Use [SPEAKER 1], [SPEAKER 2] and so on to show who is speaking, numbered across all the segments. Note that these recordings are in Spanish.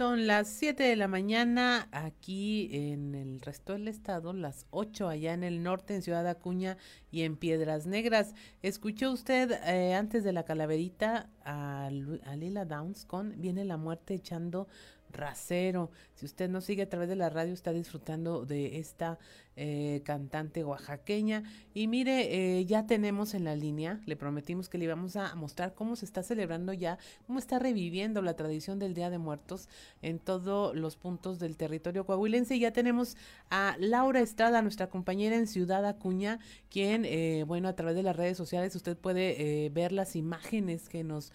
[SPEAKER 1] Son las 7 de la mañana aquí en el resto del estado, las 8 allá en el norte, en Ciudad Acuña y en Piedras Negras. ¿Escuchó usted eh, antes de la calaverita a, a Lila Downs con Viene la muerte echando rasero? Si usted nos sigue a través de la radio, está disfrutando de esta eh, cantante oaxaqueña. Y mire, eh, ya tenemos en la línea, le prometimos que le íbamos a mostrar cómo se está celebrando ya, cómo está reviviendo la tradición del Día de Muertos en todos los puntos del territorio coahuilense. Y ya tenemos a Laura Estrada, nuestra compañera en Ciudad Acuña, quien, eh, bueno, a través de las redes sociales usted puede ver las imágenes que nos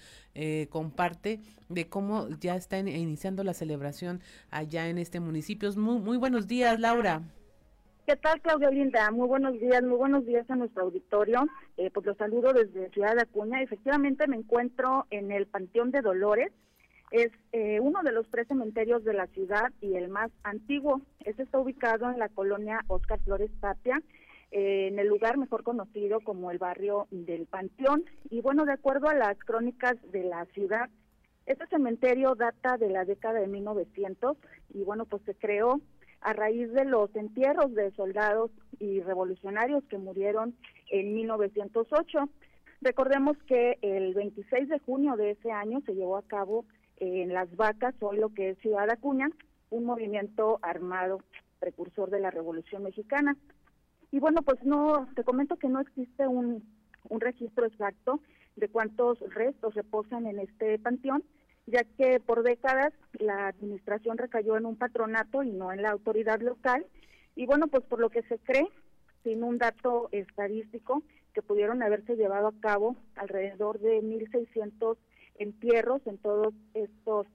[SPEAKER 1] comparte de cómo ya está iniciando la celebración allá en este municipio. Muy, muy buenos días, Laura.
[SPEAKER 2] ¿Qué tal, Claudia Linda? Muy buenos días, muy buenos días a nuestro auditorio. Eh, pues los saludo desde Ciudad de Acuña. Efectivamente me encuentro en el Panteón de Dolores. Es eh, uno de los tres cementerios de la ciudad y el más antiguo. Este está ubicado en la colonia Oscar Flores Tapia, eh, en el lugar mejor conocido como el barrio del Panteón. Y bueno, de acuerdo a las crónicas de la ciudad, este cementerio data de la década de 1900 y bueno, pues se creó a raíz de los entierros de soldados y revolucionarios que murieron en 1908. Recordemos que el 26 de junio de ese año se llevó a cabo en Las Vacas, hoy lo que es Ciudad Acuña, un movimiento armado precursor de la Revolución Mexicana. Y bueno, pues no, te comento que no existe un, un registro exacto de cuántos restos reposan en este panteón, ya que por décadas la administración recayó en un patronato y no en la autoridad local. Y bueno, pues por lo que se cree, sin un dato estadístico, que pudieron haberse llevado a cabo alrededor de 1.600 entierros en todos estos,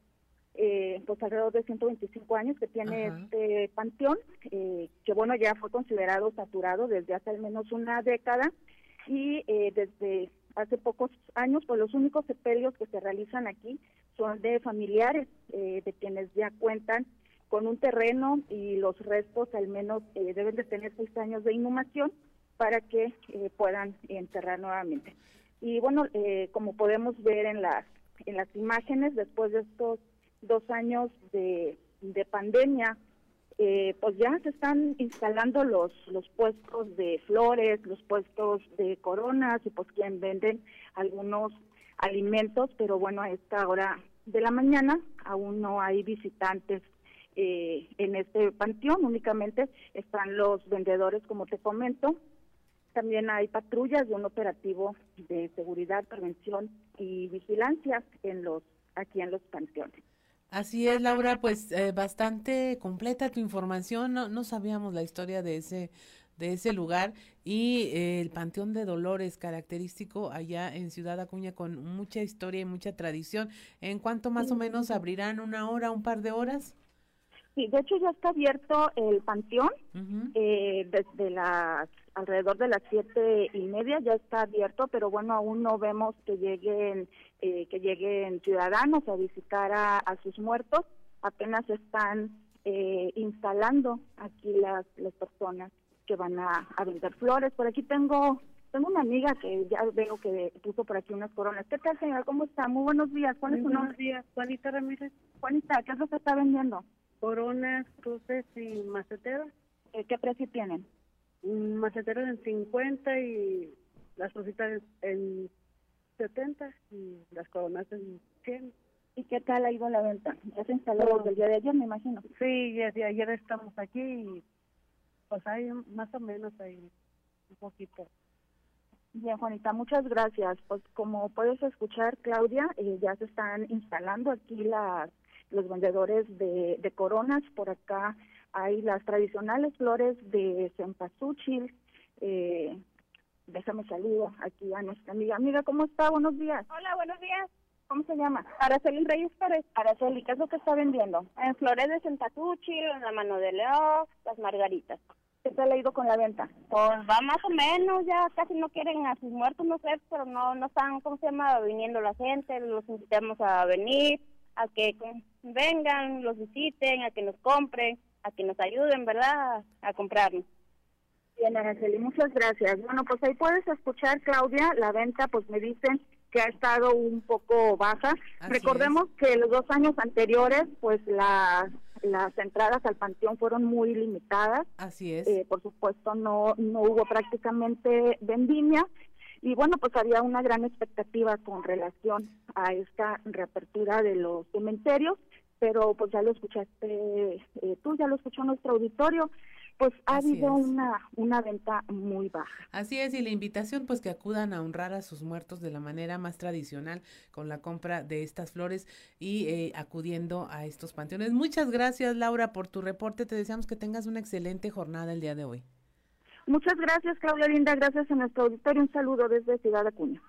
[SPEAKER 2] eh, pues alrededor de 125 años que tiene este panteón, eh, que bueno, ya fue considerado saturado desde hace al menos una década y eh, desde hace pocos años, pues los únicos sepelios que se realizan aquí son de familiares eh, de quienes ya cuentan con un terreno y los restos al menos eh, deben de tener seis años de inhumación para que eh, puedan enterrar nuevamente. Y bueno, como podemos ver en las en las imágenes, después de estos dos años de, de pandemia, pues ya se están instalando los los puestos de flores, los puestos de coronas y pues quien venden algunos alimentos, pero bueno, a esta hora de la mañana aún no hay visitantes eh, en este panteón, únicamente están los vendedores, como te comento. También hay patrullas de un operativo de seguridad, prevención y vigilancia en los aquí en los panteones.
[SPEAKER 1] Así es, Laura, pues eh, bastante completa tu información. No, no sabíamos la historia de ese de ese lugar y eh, el Panteón de Dolores, característico allá en Ciudad Acuña con mucha historia y mucha tradición. ¿En cuánto más o menos abrirán una hora, un par de horas?
[SPEAKER 2] Sí, de hecho ya está abierto el panteón eh, desde las alrededor de las siete y media ya está abierto, pero bueno aún no vemos que lleguen eh, que lleguen ciudadanos a visitar a, a sus muertos. Apenas están eh, instalando aquí las las personas que van a, vender flores. Por aquí tengo tengo una amiga que ya veo que puso por aquí unas coronas. ¿Qué tal, señora? ¿Cómo está? Muy buenos días.
[SPEAKER 3] ¿Cuál es su nombre? Buenos días, Juanita Ramírez.
[SPEAKER 2] Juanita, ¿qué es lo que está vendiendo?
[SPEAKER 3] Coronas, cruces y maceteros.
[SPEAKER 2] Eh, ¿Qué precio tienen?
[SPEAKER 3] Maceteros en 50 y las cositas en 70 y las coronas en 100.
[SPEAKER 2] ¿Y qué tal ha ido la venta? ¿Ya se instaló desde el día de ayer, me imagino?
[SPEAKER 3] Sí, desde ayer estamos aquí y pues hay más o menos ahí un poquito.
[SPEAKER 2] Bien, Juanita, muchas gracias. Pues como puedes escuchar, Claudia, eh, ya se están instalando aquí las los vendedores de, de coronas. Por acá hay las tradicionales flores de cempasúchil. Eh, déjame saludo aquí a nuestra amiga. Amiga, ¿cómo está? Buenos días.
[SPEAKER 4] Hola, buenos días.
[SPEAKER 2] ¿Cómo se llama?
[SPEAKER 4] Araceli Reyes Pérez.
[SPEAKER 2] Araceli, ¿qué es lo que está vendiendo?
[SPEAKER 4] En flores de cempasúchil, en la mano de león, las margaritas.
[SPEAKER 2] ¿Qué te ha leído con la venta?
[SPEAKER 4] Pues va más o menos, ya casi no quieren a sus muertos, no sé, pero no no están, ¿cómo se llama? Viniendo la gente, los invitamos a venir, a que vengan, los visiten, a que nos compren, a que nos ayuden, ¿verdad? A comprarnos.
[SPEAKER 2] Bien, Araceli, muchas gracias. Bueno, pues ahí puedes escuchar, Claudia, la venta, pues me dicen que ha estado un poco baja. Recordemos que los dos años anteriores, pues la, las entradas al panteón fueron muy limitadas.
[SPEAKER 1] Así es.
[SPEAKER 2] Eh, por supuesto, no, no hubo prácticamente vendimia. Y bueno, pues había una gran expectativa con relación a esta reapertura de los cementerios, pero pues ya lo escuchaste eh, tú, ya lo escuchó nuestro auditorio pues ha habido una, una venta muy baja.
[SPEAKER 1] Así es, y la invitación pues que acudan a honrar a sus muertos de la manera más tradicional con la compra de estas flores y eh, acudiendo a estos panteones. Muchas gracias Laura por tu reporte, te deseamos que tengas una excelente jornada el día de hoy.
[SPEAKER 2] Muchas gracias Claudia Linda, gracias a nuestro auditorio, un saludo desde Ciudad Acuña.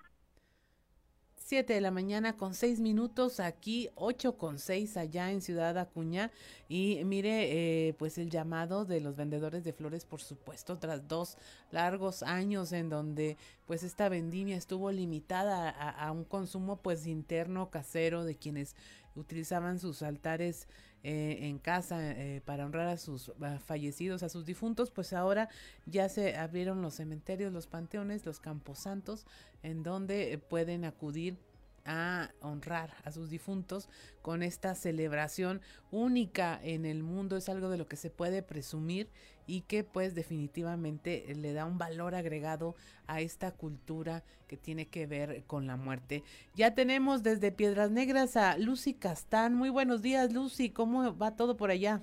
[SPEAKER 1] 7 de la mañana con 6 minutos, aquí 8 con 6 allá en Ciudad Acuña. Y mire, eh, pues el llamado de los vendedores de flores, por supuesto, tras dos largos años en donde pues esta vendimia estuvo limitada a, un consumo pues interno, casero, de quienes utilizaban sus altares eh, en casa eh, para honrar a sus fallecidos, a sus difuntos, pues ahora ya se abrieron los cementerios, los panteones, los camposantos, en donde pueden acudir a honrar a sus difuntos con esta celebración única en el mundo es algo de lo que se puede presumir y que pues definitivamente le da un valor agregado a esta cultura que tiene que ver con la muerte. Ya tenemos desde Piedras Negras a Lucy Castán. Muy buenos días Lucy, ¿cómo va todo por allá?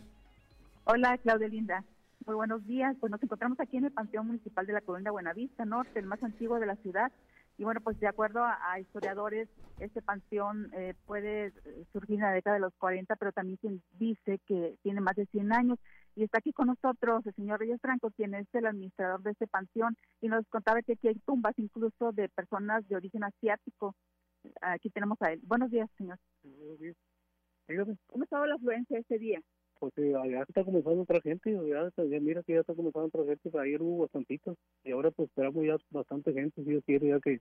[SPEAKER 5] Hola Claudia Linda. Muy buenos días. Pues nos encontramos aquí en el Panteón Municipal de la Colonia Buenavista Norte, el más antiguo de la ciudad. Y bueno, pues de acuerdo a, historiadores, este panteón eh, puede surgir en la década de los 40, pero también se dice que tiene más de 100 años. Y está aquí con nosotros el señor Reyes Franco, quien es el administrador de este panteón, y nos contaba que aquí hay tumbas incluso de personas de origen asiático. Aquí tenemos a él. Buenos días, señor. Buenos días. ¿Cómo estaba la afluencia ese día?
[SPEAKER 6] Pues eh, ya está comenzando otra gente, ya, mira que ya está comenzando otra gente, ayer hubo bastantitos y ahora pues esperamos ya bastante gente, si Dios quiere, ya que,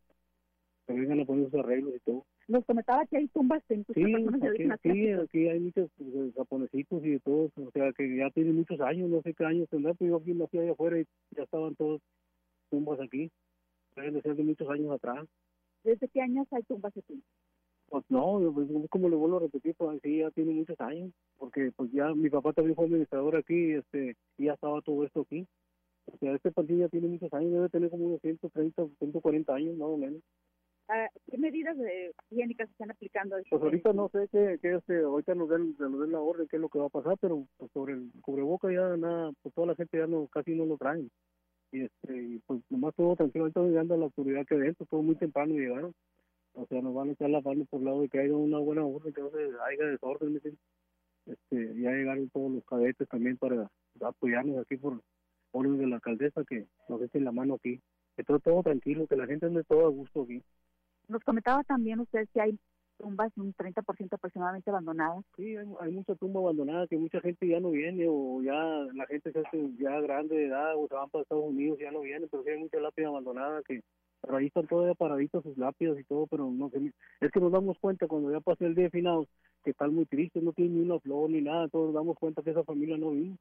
[SPEAKER 6] vengan a poner sus arreglos y todo.
[SPEAKER 5] Nos comentaba que hay tumbas en
[SPEAKER 6] sí, aquí, sí, aquí hay muchos pues, japonesitos y de todos, o sea que ya tienen muchos años, no sé qué años tendrá, pero yo aquí nací allá afuera y ya estaban todos tumbas aquí, deben ser de muchos años atrás.
[SPEAKER 5] ¿Desde qué años hay tumbas aquí?
[SPEAKER 6] Pues no, pues, como le vuelvo a repetir, pues sí, ya tiene muchos años, porque pues ya mi papá también fue administrador aquí, este, y ya estaba todo esto aquí. O sea, este partido ya tiene muchos años, debe tener como unos 130, 140 años, más o menos.
[SPEAKER 5] Ah, ¿Qué medidas higiénicas se están aplicando?
[SPEAKER 6] Pues ahorita no sé qué, qué este, ahorita nos den, nos den la orden, qué es lo que va a pasar, pero pues, sobre el cubreboca ya nada, pues toda la gente ya no, casi no lo traen. Y este, y pues nomás todo tranquilo, ahorita llegando a la oscuridad que dentro, todo muy temprano llegaron o sea, nos van a echar la mano por lado de que haya una buena orden, que no se haya desorden, este, ya llegaron todos los cadetes también para apoyarnos aquí por orden de la alcaldesa que nos echen la mano aquí, que todo, todo tranquilo, que la gente ande todo a gusto aquí.
[SPEAKER 5] Nos comentaba también usted que hay tumbas un 30% aproximadamente abandonadas.
[SPEAKER 6] Sí, hay, mucha tumba abandonada, que mucha gente ya no viene o ya la gente se hace ya grande de edad o se van para Estados Unidos ya no viene, pero sí hay mucha lápida abandonada que pero ahí están todavía paraditos sus lápidas y todo, pero no es que nos damos cuenta cuando ya pasé el día final que están muy tristes, no tienen ni una flor ni nada, todos nos damos cuenta que esa familia no vino,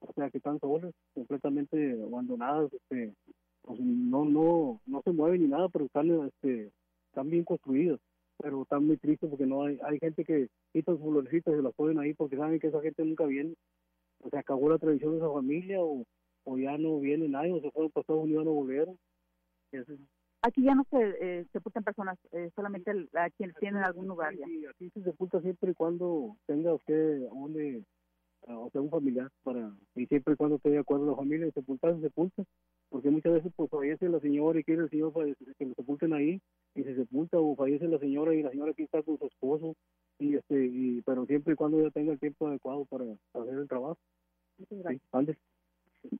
[SPEAKER 6] o sea que están solas, completamente abandonadas, este, pues no, no, no se mueven ni nada, pero están, este, están bien construidas, pero están muy tristes porque no hay, hay gente que quita sus florecitas y se las ponen ahí porque saben que esa gente nunca viene, o se acabó la tradición de esa familia o, o ya no viene nadie o se fueron para Estados Unidos no volvieron.
[SPEAKER 5] Aquí ya no se eh, sepultan personas, eh, solamente a quienes tienen algún lugar. Ya.
[SPEAKER 6] Sí, aquí se sepulta siempre y cuando tenga usted donde, o sea, un familiar, para y siempre y cuando esté de acuerdo la familia, sepultar se sepulta, porque muchas veces pues fallece la señora y quiere el señor que lo sepulten ahí y se sepulta, o fallece la señora y la señora aquí está con su esposo, y este y pero siempre y cuando ya tenga el tiempo adecuado para, hacer el trabajo. Sí, antes.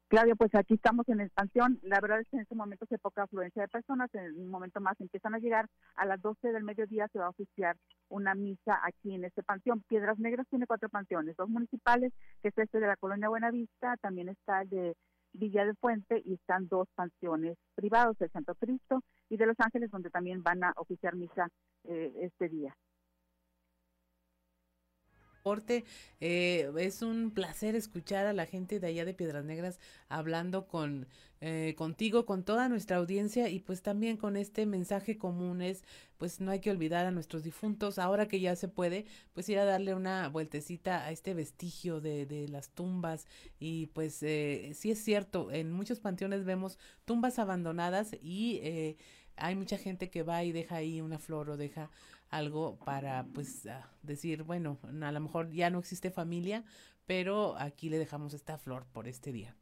[SPEAKER 5] Claudia, pues aquí estamos en expansión. La verdad es que en este momento hay poca afluencia de personas. En un momento más empiezan a llegar. A las 12 del mediodía se va a oficiar una misa aquí en este panteón. Piedras Negras tiene cuatro panteones, dos municipales, que es este de la Colonia Buenavista, también está el de Villa de Fuente y están dos panteones privados, el Santo Cristo y de Los Ángeles, donde también van a oficiar misa eh, este día.
[SPEAKER 1] Eh, es un placer escuchar a la gente de allá de Piedras Negras hablando con eh, contigo, con toda nuestra audiencia y pues también con este mensaje común es pues no hay que olvidar a nuestros difuntos. Ahora que ya se puede, pues ir a darle una vueltecita a este vestigio de, de las tumbas y pues eh, sí es cierto, en muchos panteones vemos tumbas abandonadas y eh, hay mucha gente que va y deja ahí una flor o deja algo para pues ah, decir, bueno, a lo mejor ya no existe familia, pero aquí le dejamos esta flor por este día.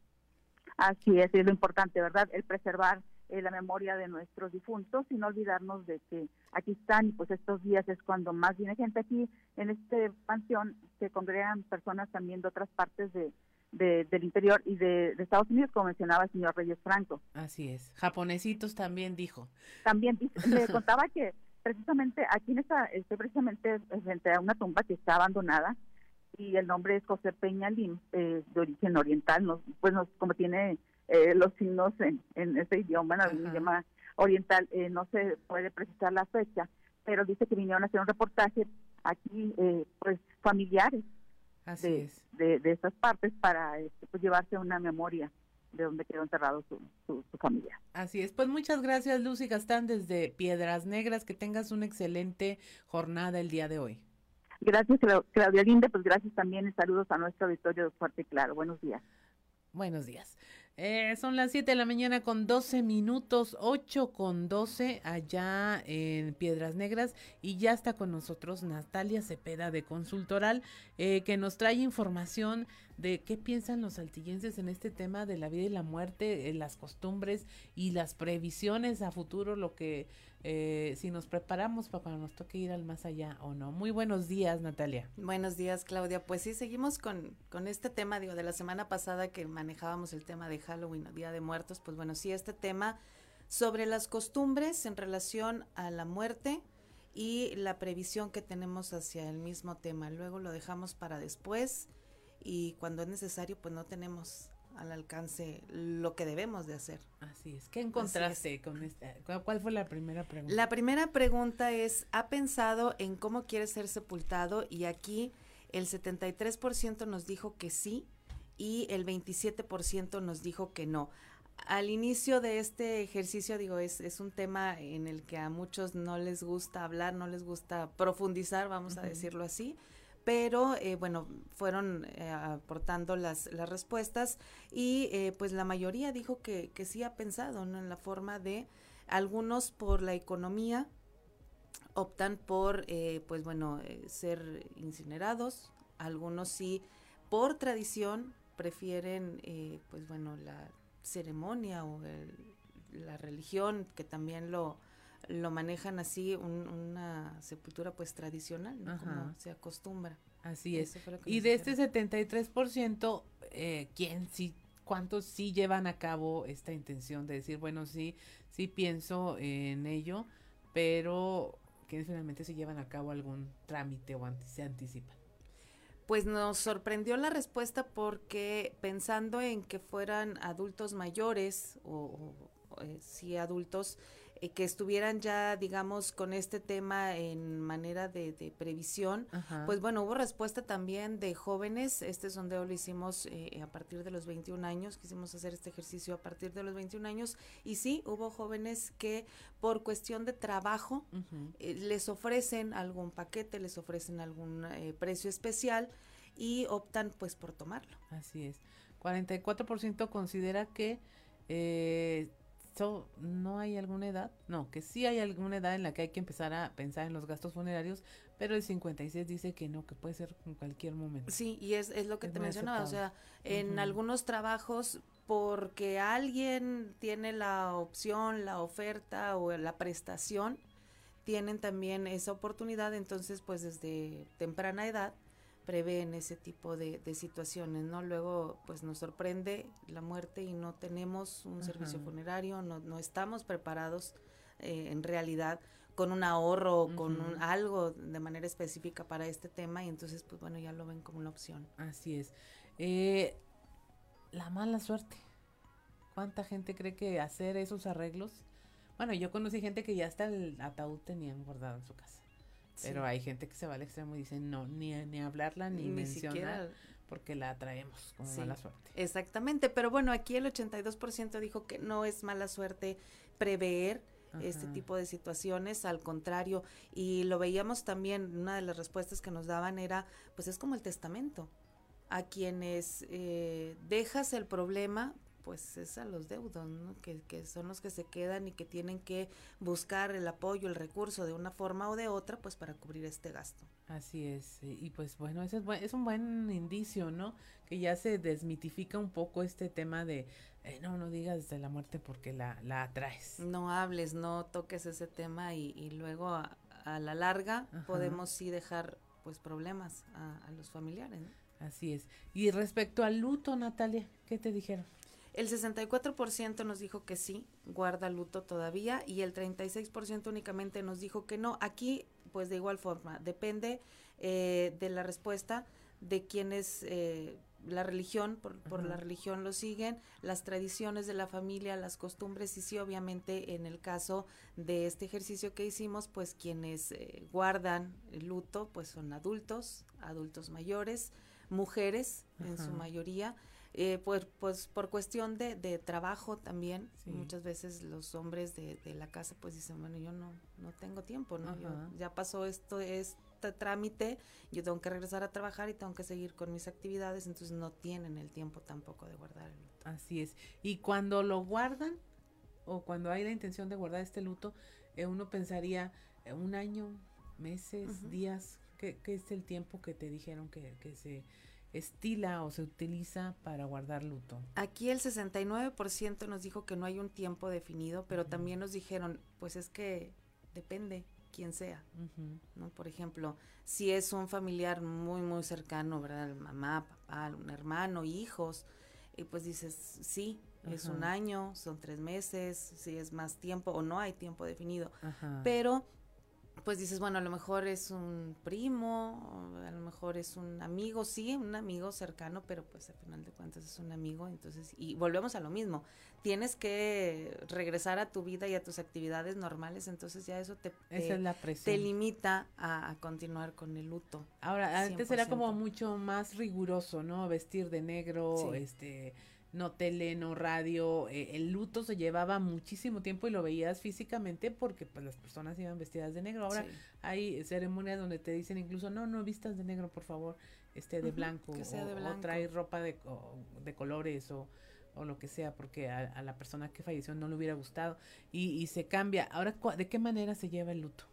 [SPEAKER 2] Así es, es lo importante, ¿verdad? El preservar eh, la memoria de nuestros difuntos y no olvidarnos de que aquí están y pues estos días es cuando más viene gente aquí en este panteón, se congregan personas también de otras partes de, de, del interior y de, de, Estados Unidos, como mencionaba el señor Reyes Franco.
[SPEAKER 1] Así es. Japonesitos también dijo.
[SPEAKER 2] También le contaba que precisamente aquí en esta, estoy precisamente frente a una tumba que está abandonada y el nombre es José Peña Lim, eh, de origen oriental, nos, pues nos, como tiene eh, los signos en, en ese idioma, en el idioma oriental, eh, no se puede precisar la fecha, pero dice que vinieron a hacer un reportaje aquí, eh, pues familiares
[SPEAKER 1] Así
[SPEAKER 2] de,
[SPEAKER 1] es.
[SPEAKER 2] de, de estas partes para este, pues, llevarse una memoria de donde quedó enterrado su, su, su, familia.
[SPEAKER 1] Así es. Pues muchas gracias, Lucy Gastán, desde Piedras Negras. Que tengas una excelente jornada el día de hoy.
[SPEAKER 2] Gracias, Claudia Linde. Pues gracias también y saludos a nuestro auditorio de Fuerte y Claro. Buenos días.
[SPEAKER 1] Buenos días. Eh, son las 7 de la mañana con 12 minutos, 8 con 12 allá en Piedras Negras y ya está con nosotros Natalia Cepeda de Consultoral eh, que nos trae información de qué piensan los saltillenses en este tema de la vida y la muerte, eh, las costumbres y las previsiones a futuro, lo que eh, si nos preparamos para cuando nos toque ir al más allá o no. Muy buenos días, Natalia.
[SPEAKER 7] Buenos días, Claudia. Pues sí, seguimos con, con este tema, digo, de la semana pasada que manejábamos el tema de Halloween o Día de Muertos, pues bueno, sí, este tema sobre las costumbres en relación a la muerte y la previsión que tenemos hacia el mismo tema. Luego lo dejamos para después y cuando es necesario, pues no tenemos al alcance lo que debemos de hacer.
[SPEAKER 1] Así es. ¿Qué encontraste es. con esta? ¿Cuál fue la primera pregunta?
[SPEAKER 7] La primera pregunta es, ¿ha pensado en cómo quiere ser sepultado? Y aquí el 73% nos dijo que sí y el 27% nos dijo que no. Al inicio de este ejercicio, digo, es, es un tema en el que a muchos no les gusta hablar, no les gusta profundizar, vamos uh -huh. a decirlo así pero eh, bueno, fueron eh, aportando las, las respuestas y eh, pues la mayoría dijo que, que sí ha pensado en la forma de algunos por la economía optan por eh, pues bueno ser incinerados, algunos sí por tradición prefieren eh, pues bueno la ceremonia o el, la religión que también lo lo manejan así un, una sepultura pues tradicional ¿no? como se acostumbra.
[SPEAKER 1] Así es. y de este 73% eh, quién sí cuántos sí llevan a cabo esta intención de decir bueno sí sí pienso en ello pero que finalmente se llevan a cabo algún trámite o anti se anticipan
[SPEAKER 7] pues nos sorprendió la respuesta porque pensando en que fueran adultos mayores o, o eh, sí adultos eh, que estuvieran ya, digamos, con este tema en manera de, de previsión, Ajá. pues bueno, hubo respuesta también de jóvenes, este sondeo lo hicimos eh, a partir de los 21 años, quisimos hacer este ejercicio a partir de los 21 años, y sí, hubo jóvenes que por cuestión de trabajo uh -huh. eh, les ofrecen algún paquete, les ofrecen algún eh, precio especial y optan pues por tomarlo.
[SPEAKER 1] Así es. 44% considera que eh, So, no hay alguna edad, no, que sí hay alguna edad en la que hay que empezar a pensar en los gastos funerarios, pero el 56 dice que no, que puede ser en cualquier momento.
[SPEAKER 7] Sí, y es, es lo que es te mencionaba, o sea, en uh -huh. algunos trabajos porque alguien tiene la opción, la oferta o la prestación, tienen también esa oportunidad, entonces pues desde temprana edad prevén ese tipo de, de, situaciones, ¿no? Luego, pues nos sorprende la muerte y no tenemos un Ajá. servicio funerario, no, no estamos preparados eh, en realidad con un ahorro, -huh. con un, algo de manera específica para este tema y entonces, pues bueno, ya lo ven como una opción.
[SPEAKER 1] Así es. Eh, la mala suerte. ¿Cuánta gente cree que hacer esos arreglos? Bueno, yo conocí gente que ya hasta el ataúd tenían guardado en su casa Pero hay gente que se va al extremo y dice, no, ni, ni hablarla ni, mencionar porque la traemos como mala suerte.
[SPEAKER 7] Exactamente, pero bueno, aquí el 82% dijo que no es mala suerte prever este tipo de situaciones, al contrario, y lo veíamos también, una de las respuestas que nos daban era, pues es como el testamento, a quienes eh, dejas el problema, pues es a los deudos, ¿no? que, que, son los que se quedan y que tienen que buscar el apoyo, el recurso de una forma o de otra, pues para cubrir este gasto.
[SPEAKER 1] Así es, y pues bueno, ese es, es un buen indicio, ¿no? Que ya se desmitifica un poco este tema de, eh, no, no digas de la muerte porque la, la atraes.
[SPEAKER 7] No hables, no toques ese tema y, y luego a, a la larga podemos sí dejar pues problemas a, a los familiares, ¿no?
[SPEAKER 1] Así es. Y respecto al luto, Natalia, ¿qué te dijeron?
[SPEAKER 7] El 64% nos dijo que sí, guarda luto todavía, y el 36% únicamente nos dijo que no. Aquí, pues de igual forma, depende eh, de la respuesta de quienes eh, la religión, por, por la religión lo siguen, las tradiciones de la familia, las costumbres, y sí, obviamente en el caso de este ejercicio que hicimos, pues quienes eh, guardan el luto, pues son adultos, adultos mayores, mujeres en su mayoría, eh, pues, pues por cuestión de, de trabajo también, muchas veces los hombres de, de, la casa pues dicen, bueno, yo no, no tengo tiempo, ¿no? Yo, ya pasó esto, este trámite, yo tengo que regresar a trabajar y tengo que seguir con mis actividades, entonces no tienen el tiempo tampoco de guardar el luto.
[SPEAKER 1] Así es. Y cuando lo guardan, o cuando hay la intención de guardar este luto, eh, uno pensaría eh, un año, meses, días, ¿qué, ¿qué, es el tiempo que te dijeron que, que se estila o se utiliza para guardar luto?
[SPEAKER 7] Aquí el 69% nos dijo que no hay un tiempo definido, pero uh -huh. también nos dijeron, pues es que depende quién sea, uh -huh. ¿no? Por ejemplo, si es un familiar muy, muy cercano, ¿verdad? Mamá, papá, un hermano, hijos, y pues dices, sí, uh -huh. es un año, son tres meses, si es más tiempo o no hay tiempo definido, pero pues dices, bueno, a lo mejor es un primo, a lo mejor es un amigo, sí, un amigo cercano, pero pues al final de cuentas es un amigo, entonces, y volvemos a lo mismo, tienes que regresar a tu vida y a tus actividades normales, entonces ya eso te,
[SPEAKER 1] Esa es la
[SPEAKER 7] te limita a, a, continuar con el luto.
[SPEAKER 1] Ahora, antes 100%. era como mucho más riguroso, ¿no? Vestir de negro, sí. este no tele, no radio, eh, el luto se llevaba muchísimo tiempo y lo veías físicamente porque pues las personas iban vestidas de negro. Ahora sí. hay ceremonias donde te dicen incluso, no, no vistas de negro, por favor, este de, uh -huh, blanco,
[SPEAKER 7] que sea de
[SPEAKER 1] o,
[SPEAKER 7] blanco.
[SPEAKER 1] o trae ropa de, o, de colores o, o, lo que sea, porque a, a, la persona que falleció no le hubiera gustado y, y se cambia. Ahora, ¿de qué manera se lleva el luto?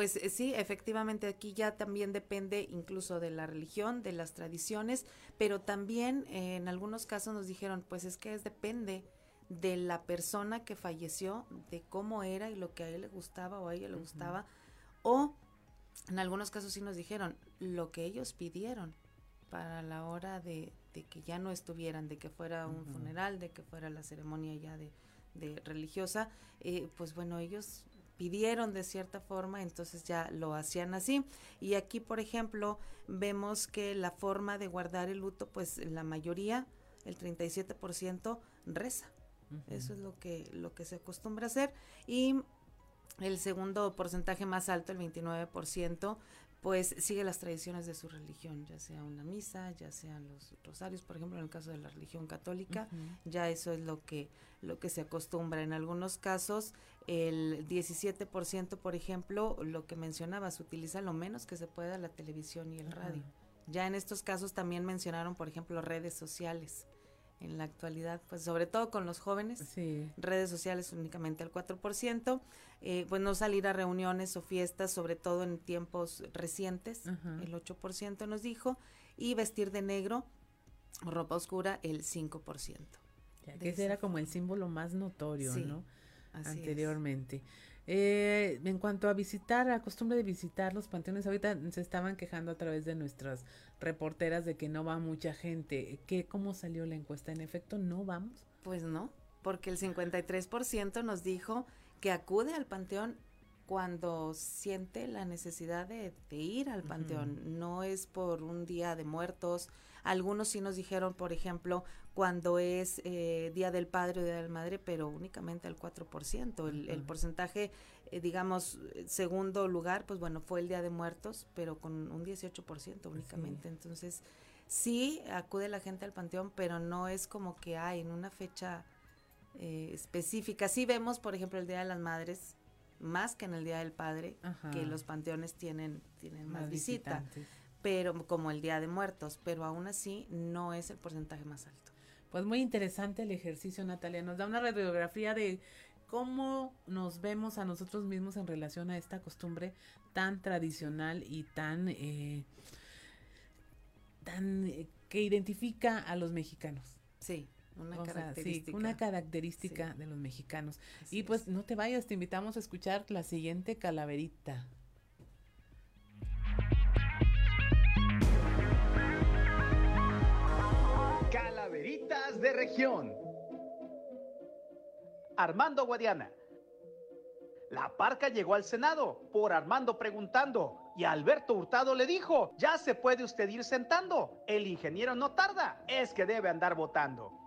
[SPEAKER 7] Pues eh, sí, efectivamente aquí ya también depende incluso de la religión, de las tradiciones, pero también eh, en algunos casos nos dijeron, pues es que es depende de la persona que falleció, de cómo era y lo que a él le gustaba o a ella le uh -huh. gustaba, o en algunos casos sí nos dijeron lo que ellos pidieron para la hora de, de que ya no estuvieran, de que fuera un uh -huh. funeral, de que fuera la ceremonia ya de, de religiosa, eh, pues bueno, ellos pidieron de cierta forma, entonces ya lo hacían así. Y aquí, por ejemplo, vemos que la forma de guardar el luto, pues la mayoría, el 37% reza. Uh -huh. Eso es lo que lo que se acostumbra a hacer y el segundo porcentaje más alto, el 29%, pues sigue las tradiciones de su religión, ya sea una misa, ya sean los rosarios, por ejemplo, en el caso de la religión católica, uh -huh. ya eso es lo que lo que se acostumbra. En algunos casos, el 17%, por ejemplo, lo que mencionabas, utiliza lo menos que se pueda la televisión y el uh -huh. radio. Ya en estos casos también mencionaron, por ejemplo, redes sociales. En la actualidad, pues sobre todo con los jóvenes,
[SPEAKER 1] sí.
[SPEAKER 7] redes sociales únicamente al 4%, eh, pues no salir a reuniones o fiestas, sobre todo en tiempos recientes, uh -huh. el 8% nos dijo, y vestir de negro o ropa oscura el 5%.
[SPEAKER 1] Ya, que ese era como el símbolo más notorio, sí, ¿no? Anteriormente. Es. Eh, en cuanto a visitar, a costumbre de visitar los panteones, ahorita se estaban quejando a través de nuestras reporteras de que no va mucha gente. ¿Qué, ¿Cómo salió la encuesta? ¿En efecto no vamos?
[SPEAKER 7] Pues no, porque el 53% nos dijo que acude al panteón cuando siente la necesidad de, ir al panteón. No es por un día de muertos. Algunos sí nos dijeron, por ejemplo, cuando es eh, Día del Padre o Día de la Madre, pero únicamente el 4%. El, el porcentaje, eh, digamos, segundo lugar, pues bueno, fue el Día de Muertos, pero con un 18% únicamente. Entonces, sí acude la gente al panteón, pero no es como que hay en una fecha eh, específica. Sí vemos, por ejemplo, el Día de las Madres, más que en el Día del Padre, que los panteones tienen, tienen más, visita, pero como el Día de Muertos, pero aún así no es el porcentaje más alto.
[SPEAKER 1] Pues muy interesante el ejercicio, Natalia. Nos da una radiografía de cómo nos vemos a nosotros mismos en relación a esta costumbre tan tradicional y tan, eh, tan eh, que identifica a los mexicanos.
[SPEAKER 7] Sí. Una característica.
[SPEAKER 1] una característica de los mexicanos. y pues no te vayas, te invitamos a escuchar la siguiente calaverita.
[SPEAKER 8] Calaveritas de región. Armando Guadiana. La parca llegó al Senado por Armando preguntando y Alberto Hurtado le dijo, ya se puede usted ir sentando, el ingeniero no tarda, es que debe andar votando.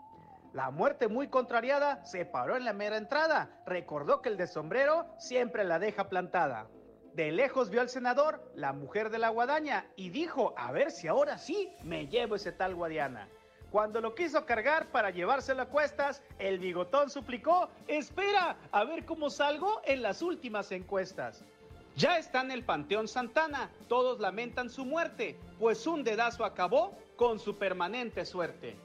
[SPEAKER 8] La muerte muy contrariada se paró en la mera entrada. Recordó que el de sombrero siempre la deja plantada. De lejos vio al senador, la mujer de la guadaña, y dijo, a ver si ahora sí me llevo ese tal guadiana. Cuando lo quiso cargar para llevárselo a cuestas, el bigotón suplicó, espera, a ver cómo salgo en las últimas encuestas. Ya está en el Panteón Santana, todos lamentan su muerte, pues un dedazo acabó con su permanente suerte.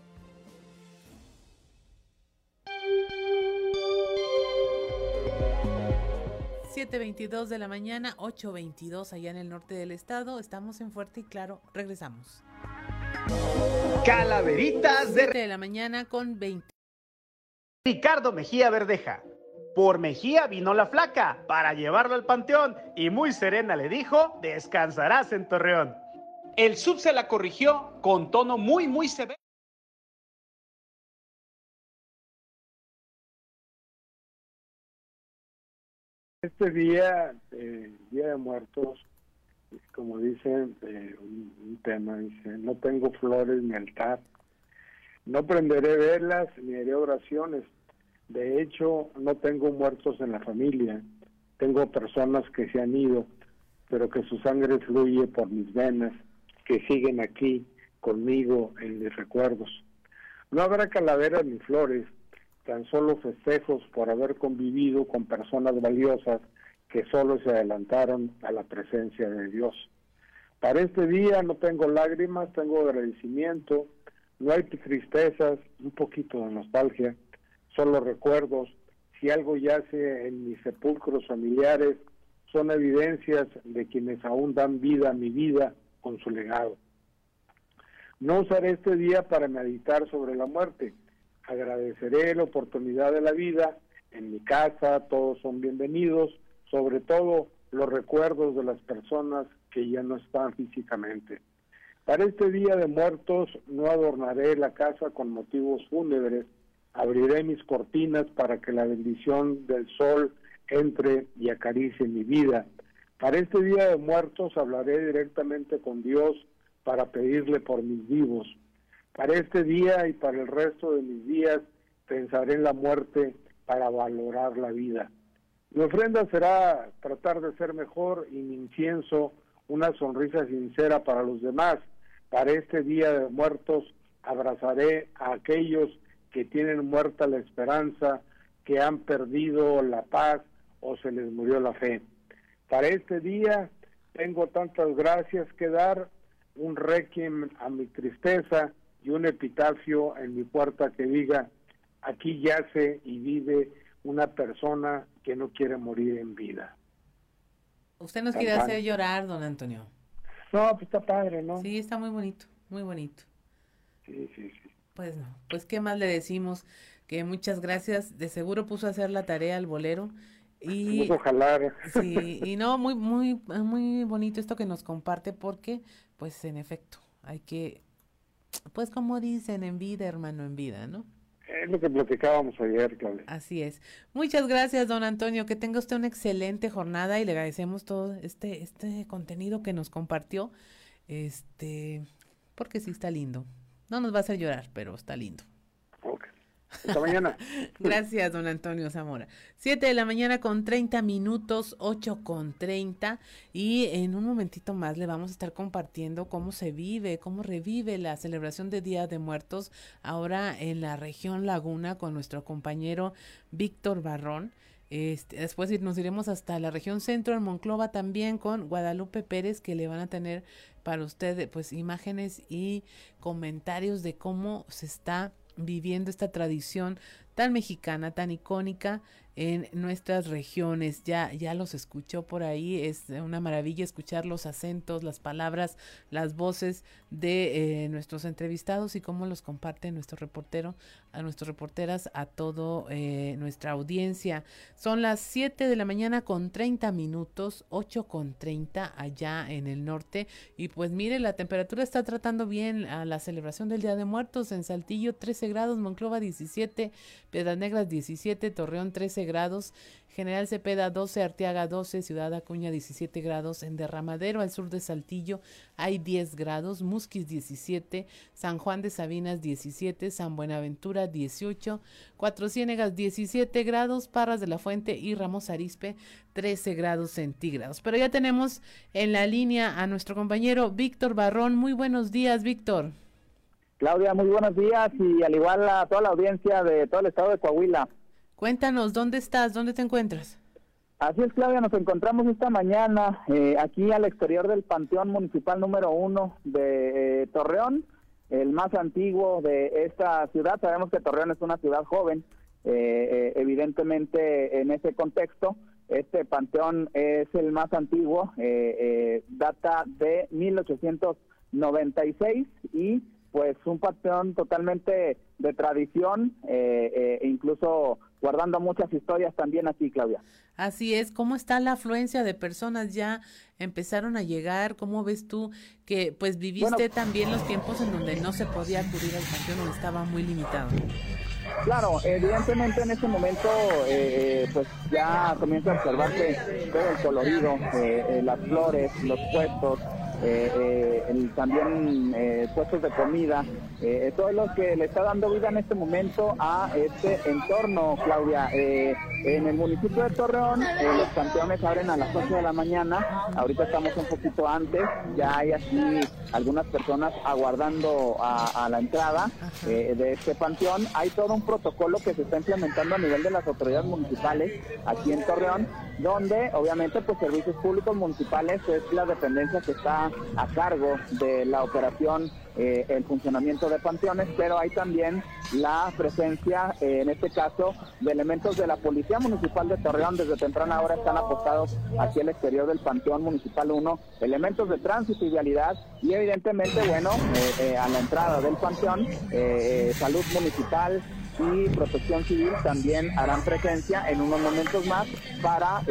[SPEAKER 1] 7.22 de la mañana, 8.22 allá en el norte del estado. Estamos en Fuerte y Claro. Regresamos.
[SPEAKER 8] Calaveritas de...
[SPEAKER 1] 7 de la mañana con 20.
[SPEAKER 8] Ricardo Mejía Verdeja. Por Mejía vino la flaca para llevarlo al panteón y muy serena le dijo, descansarás en Torreón. El sub se la corrigió con tono muy, muy severo.
[SPEAKER 9] Este día, eh, Día de Muertos, como dicen, eh, un, tema, dice, no tengo flores ni altar, no prenderé velas ni haré oraciones. De hecho, no tengo muertos en la familia, tengo personas que se han ido, pero que su sangre fluye por mis venas, que siguen aquí conmigo en mis recuerdos. No habrá calaveras ni flores, tan solo festejos por haber convivido con personas valiosas que solo se adelantaron a la presencia de Dios. Para este día no tengo lágrimas, tengo agradecimiento, no hay tristezas, un poquito de nostalgia, solo recuerdos. Si algo yace en mis sepulcros familiares, son evidencias de quienes aún dan vida a mi vida con su legado. No usaré este día para meditar sobre la muerte, agradeceré la oportunidad de la vida. En mi casa todos son bienvenidos, sobre todo los recuerdos de las personas que ya no están físicamente. Para este Día de Muertos no adornaré la casa con motivos fúnebres, abriré mis cortinas para que la bendición del sol entre y acaricie mi vida. Para este Día de Muertos hablaré directamente con Dios para pedirle por mis vivos. Para este día y para el resto de mis días pensaré en la muerte para valorar la vida. Mi ofrenda será tratar de ser mejor y mi incienso una sonrisa sincera para los demás. Para este día de muertos abrazaré a aquellos que tienen muerta la esperanza, que han perdido la paz o se les murió la fe. Para este día tengo tantas gracias que dar, un requiem a mi tristeza y un epitafio en mi puerta que diga, aquí yace y vive una persona que no quiere morir en vida.
[SPEAKER 1] Usted nos quiere hacer llorar, don Antonio.
[SPEAKER 9] No, pues está padre, ¿no?
[SPEAKER 1] Sí, está muy bonito, muy bonito.
[SPEAKER 9] Sí, sí, sí.
[SPEAKER 1] Pues no, pues qué más le decimos, que muchas gracias, de seguro puso a hacer la tarea al bolero y
[SPEAKER 9] ojalá.
[SPEAKER 1] Sí, y no, muy muy muy bonito esto que nos comparte porque pues en efecto, hay que pues como dicen, en vida, hermano, en vida, ¿no?
[SPEAKER 9] Es lo que platicábamos ayer, Claudia.
[SPEAKER 1] Así es. Muchas gracias, don Antonio. Que tenga usted una excelente jornada y le agradecemos todo este, este contenido que nos compartió. Este, porque sí está lindo. No nos va a hacer llorar, pero está lindo.
[SPEAKER 9] Hasta mañana.
[SPEAKER 1] Gracias, don Antonio Zamora. Siete de la mañana con 30 minutos, ocho con 30. Y en un momentito más le vamos a estar compartiendo cómo se vive, cómo revive la celebración de Día de Muertos ahora en la región Laguna con nuestro compañero Víctor Barrón. Este, después nos iremos hasta la región centro, en Monclova también con Guadalupe Pérez, que le van a tener para usted pues imágenes y comentarios de cómo se está viviendo esta tradición tan mexicana, tan icónica en nuestras regiones. Ya, ya los escuchó por ahí, es una maravilla escuchar los acentos, las palabras, las voces de eh, nuestros entrevistados y cómo los comparte nuestro reportero, a nuestras reporteras, a todo eh, nuestra audiencia. Son las 7 de la mañana con 30 minutos, 8 con 30 allá en el norte. Y pues mire, la temperatura está tratando bien a la celebración del Día de Muertos en Saltillo 13 grados, Monclova 17, Piedras Negras 17, Torreón 13 grados, General Cepeda 12, Arteaga 12, Ciudad Acuña 17 grados, en Derramadero al sur de Saltillo hay 10 grados, Musquis 17, San Juan de Sabinas 17, San Buenaventura 18, Cuatro Ciénegas 17 grados, Parras de la Fuente y Ramos Arispe 13 grados centígrados. Pero ya tenemos en la línea a nuestro compañero Víctor Barrón. Muy buenos días, Víctor.
[SPEAKER 10] Claudia, muy buenos días y al igual a toda la audiencia de todo el estado de Coahuila.
[SPEAKER 1] Cuéntanos, ¿dónde estás? ¿Dónde te encuentras?
[SPEAKER 10] Así es, Claudia, nos encontramos esta mañana eh, aquí al exterior del Panteón Municipal número uno de eh, Torreón, el más antiguo de esta ciudad. Sabemos que Torreón es una ciudad joven, eh, evidentemente en ese contexto. Este panteón es el más antiguo, data de 1896 y pues un panteón totalmente de tradición e incluso guardando muchas historias también aquí, Claudia.
[SPEAKER 1] Así es, ¿cómo está la afluencia de personas ya empezaron a llegar? ¿Cómo ves tú que pues viviste también los tiempos en donde no se podía acudir al panteón, donde estaba muy limitado?
[SPEAKER 10] Claro, evidentemente en ese momento eh, eh, pues ya comienza a observarse todo el colorido, eh, las flores, los puestos, eh, eh también eh, puestos de comida, eh, todo lo que le está dando vida en este momento a este entorno, Claudia. en el municipio de Torreón, los panteones abren a las 8 de la mañana, ahorita estamos un poquito antes, ya hay aquí algunas personas aguardando a, la entrada de este panteón. Hay todo un protocolo que se está implementando a nivel de las autoridades municipales aquí en Torreón, donde obviamente pues servicios públicos municipales es la dependencia que está a cargo de la operación, eh, el funcionamiento de panteones, pero hay también la presencia, eh, en este caso, de elementos de la Policía Municipal de Torreón. Desde temprana hora están apostados hacia el exterior del Panteón Municipal 1, elementos de tránsito y vialidad y evidentemente, bueno, eh, a la entrada del Panteón, salud municipal, y Protección Civil también harán presencia en unos momentos más para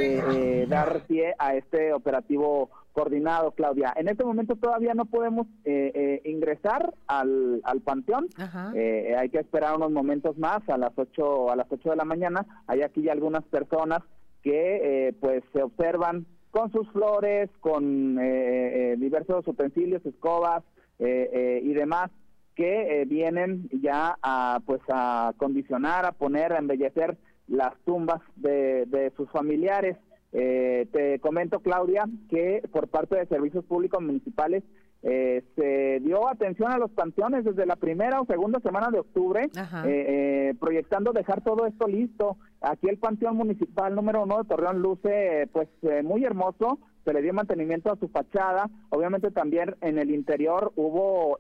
[SPEAKER 10] dar pie a este operativo coordinado, Claudia. En este momento todavía no podemos eh, eh, ingresar al, al panteón. Eh, hay que esperar unos momentos más a las 8 a las 8 de la mañana. Hay aquí ya algunas personas que pues se observan con sus flores, con diversos utensilios, escobas y demás que vienen ya a pues a condicionar, a poner, a embellecer las tumbas de, de sus familiares. Eh, te comento, Claudia, que por parte de servicios públicos municipales eh, se dio atención a los panteones desde la primera o segunda semana de octubre, eh, proyectando dejar todo esto listo. Aquí el panteón municipal número uno de Torreón luce pues muy hermoso, se le dio mantenimiento a su fachada, obviamente también en el interior hubo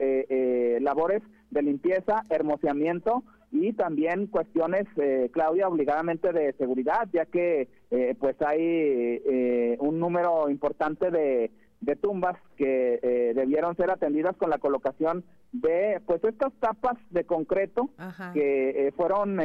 [SPEAKER 10] labores de limpieza, hermoseamiento, y también cuestiones, eh, Claudia, obligadamente de seguridad, ya que eh, pues hay eh, un número importante de, de tumbas que eh, debieron ser atendidas con la colocación de pues estas tapas de concreto que fueron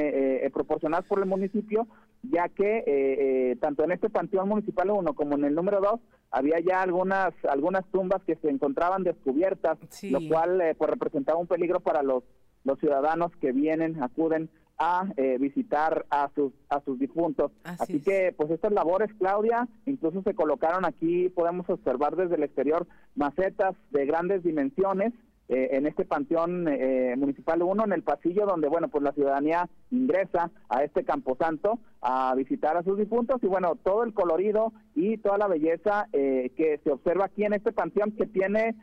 [SPEAKER 10] proporcionadas por el municipio, ya que tanto en este panteón municipal 1 como en el número 2 había ya algunas algunas tumbas que se encontraban descubiertas, lo cual pues representaba un peligro para los los ciudadanos que vienen, acuden a eh, visitar a sus a sus difuntos. Así, que pues estas labores, Claudia, incluso se colocaron aquí, podemos observar desde el exterior macetas de grandes dimensiones eh, en este panteón eh, municipal 1, en el pasillo donde, bueno, pues la ciudadanía ingresa a este camposanto a visitar a sus difuntos y, bueno, todo el colorido y toda la belleza que se observa aquí en este panteón que tiene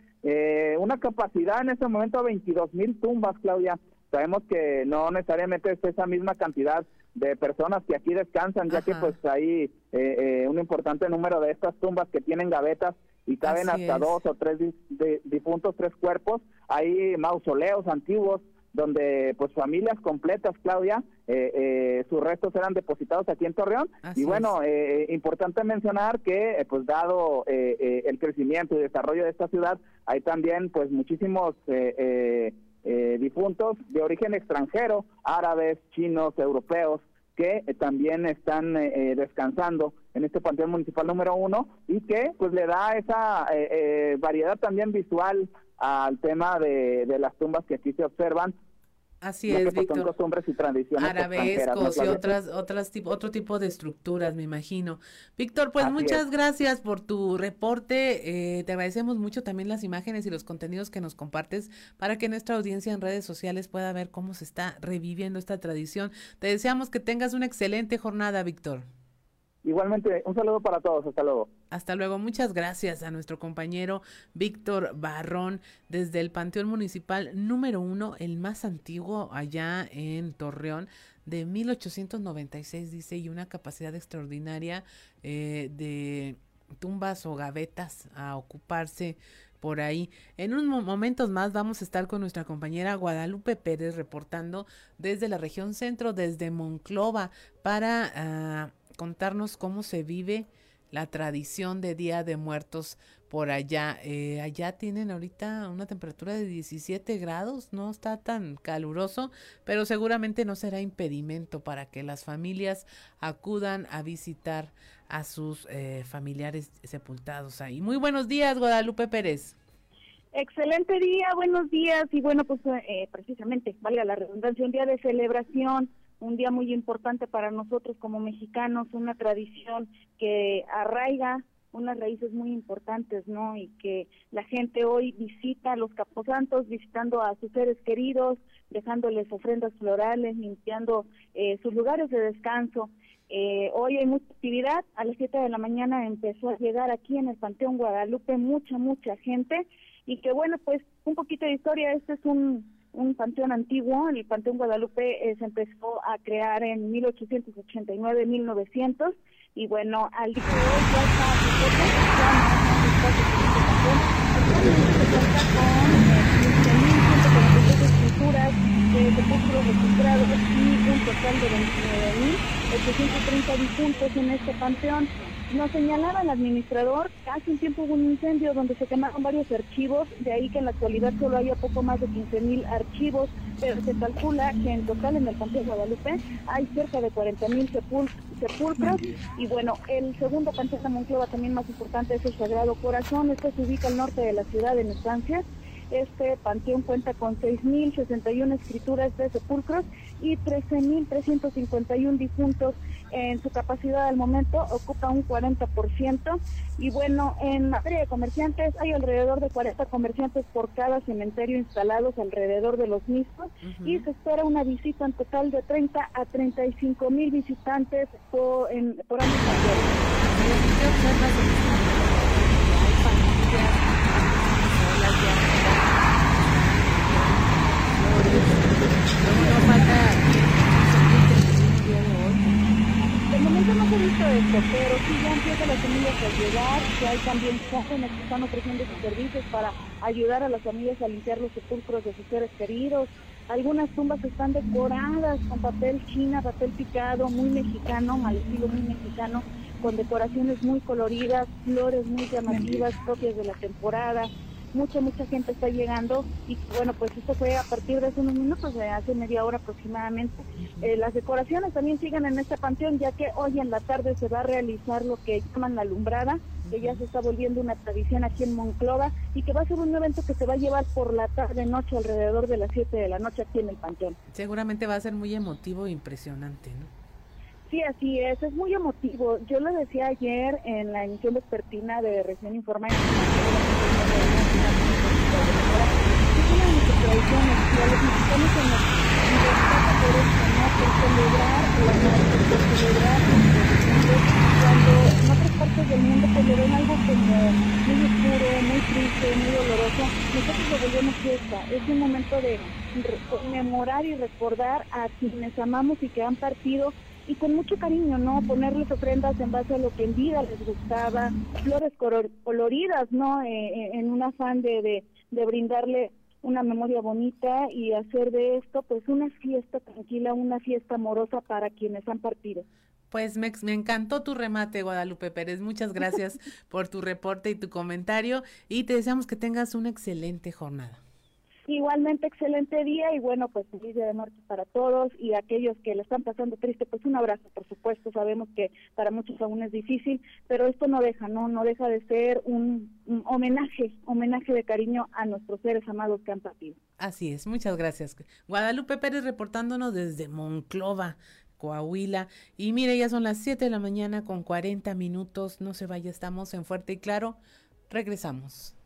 [SPEAKER 10] una capacidad en este momento de 22 mil tumbas, Claudia. Sabemos que no necesariamente es esa misma cantidad de personas que aquí descansan, ya que pues hay eh, eh, un importante número de estas tumbas que tienen gavetas y caben hasta dos o tres difuntos, tres cuerpos. Hay mausoleos antiguos donde pues familias completas, Claudia, eh, sus restos eran depositados aquí en Torreón. y bueno, importante mencionar que pues dado el crecimiento y desarrollo de esta ciudad, hay también pues muchísimos... Eh, difuntos de origen extranjero, árabes, chinos, europeos, que eh, también están eh, descansando en este panteón municipal número uno y que pues le da esa variedad también visual al tema de las tumbas que aquí se observan
[SPEAKER 1] Así es,
[SPEAKER 10] Víctor. Son costumbres y tradiciones
[SPEAKER 1] Arabescos y otras, otras tipo, otro tipo de estructuras, me imagino. Víctor, pues muchas gracias por tu reporte. Eh, te agradecemos mucho también las imágenes y los contenidos que nos compartes para que nuestra audiencia en redes sociales pueda ver cómo se está reviviendo esta tradición. Te deseamos que tengas una excelente jornada, Víctor.
[SPEAKER 10] Igualmente, un saludo para todos, hasta luego.
[SPEAKER 1] Hasta luego, muchas gracias a nuestro compañero Víctor Barrón desde el Panteón Municipal número uno, el más antiguo allá en Torreón, de 1896, dice, y una capacidad extraordinaria eh, de tumbas o gavetas a ocuparse por ahí. En unos momentos más vamos a estar con nuestra compañera Guadalupe Pérez reportando desde la región centro, desde Monclova, para ah, contarnos cómo se vive la tradición de Día de Muertos por allá. Eh, allá tienen ahorita una temperatura de 17 grados, no está tan caluroso, pero seguramente no será impedimento para que las familias acudan a visitar a sus eh, familiares sepultados ahí. Muy buenos días, Guadalupe Pérez.
[SPEAKER 2] Excelente día, buenos días y bueno, pues eh, precisamente, valga la redundancia, un día de celebración un día muy importante para nosotros como mexicanos, una tradición que arraiga unas raíces muy importantes, ¿no? Y que la gente hoy visita los caposantos, visitando a sus seres queridos, dejándoles ofrendas florales, limpiando eh, sus lugares de descanso. Eh, hoy hay mucha actividad, a las 7 de la mañana empezó a llegar aquí en el Panteón Guadalupe mucha, mucha gente y que bueno, pues un poquito de historia, este es un un panteón antiguo, el Panteón Guadalupe eh, se empezó a crear en 1889-1900 y bueno, al día de hoy ya está esculturas y un total de 29.830 difuntos en este panteón. Nos señalaba el administrador, hace un tiempo hubo un incendio donde se quemaron varios archivos, de ahí que en la actualidad solo haya poco más de 15.000 archivos, pero se calcula que en total en el Panteón Guadalupe hay cerca de 40.000 sepulcros. Y bueno, el segundo Panteón de Monclova también más importante es el Sagrado Corazón, este se ubica al norte de la ciudad en Estancia este panteón cuenta con 6.061 escrituras de sepulcros y 13.351 difuntos en su capacidad al momento, ocupa un 40%. Y bueno, en materia de comerciantes, hay alrededor de 40 comerciantes por cada cementerio instalados alrededor de los mismos y se espera una visita en total de 30 a 35 mil visitantes por, en, por año. Momento no se ha visto esto, pero sí ya empiezan las familias a llegar, ya hay también jóvenes que están ofreciendo sus servicios para ayudar a las familias a limpiar los sepulcros de sus seres queridos. Algunas tumbas están decoradas con papel china, papel picado, muy mexicano, mal estilo muy mexicano, con decoraciones muy coloridas, flores muy llamativas propias de la temporada mucha, mucha gente está llegando y bueno, pues esto fue a partir de hace unos minutos, de hace media hora aproximadamente. Eh, las decoraciones también siguen en este panteón, ya que hoy en la tarde se va a realizar lo que llaman la alumbrada, que ya se está volviendo una tradición aquí en Monclova y que va a ser un evento que se va a llevar por la tarde noche alrededor de las 7 de la noche aquí en el Panteón.
[SPEAKER 1] Seguramente va a ser muy emotivo e impresionante, ¿no?
[SPEAKER 2] Sí, así es, es muy emotivo. Yo lo decía ayer en la emisión vespertina de Recién Informa. Es una de nuestras tradiciones nos ¿no? Por celebrar por celebrar cuando en otras partes del mundo pues lo ven algo como muy oscuro, muy triste, muy doloroso, nosotros lo volvemos. Es un momento de conmemorar y recordar a quienes amamos y que han partido y con mucho cariño, ¿no? Ponerles ofrendas en base a lo que en vida les gustaba, flores coloridas, ¿no? Eh, eh, en un afán de, de, de brindarle una memoria bonita y hacer de esto pues una fiesta tranquila, una fiesta amorosa para quienes han partido.
[SPEAKER 1] Pues me, me, encantó tu remate, Guadalupe Pérez. Muchas gracias por tu reporte y tu comentario y te deseamos que tengas una excelente jornada.
[SPEAKER 2] Igualmente, excelente día y bueno, pues feliz día de muertos para todos y aquellos que le están pasando triste, pues un abrazo, por supuesto. Sabemos que para muchos aún es difícil, pero esto no deja, no, no deja de ser un, un homenaje, homenaje de cariño a nuestros seres amados que han partido.
[SPEAKER 1] Así es, muchas gracias. Guadalupe Pérez reportándonos desde Monclova. Coahuila. Y mire, ya son las 7 de la mañana con 40 minutos. No se vaya, estamos en Fuerte y Claro. Regresamos.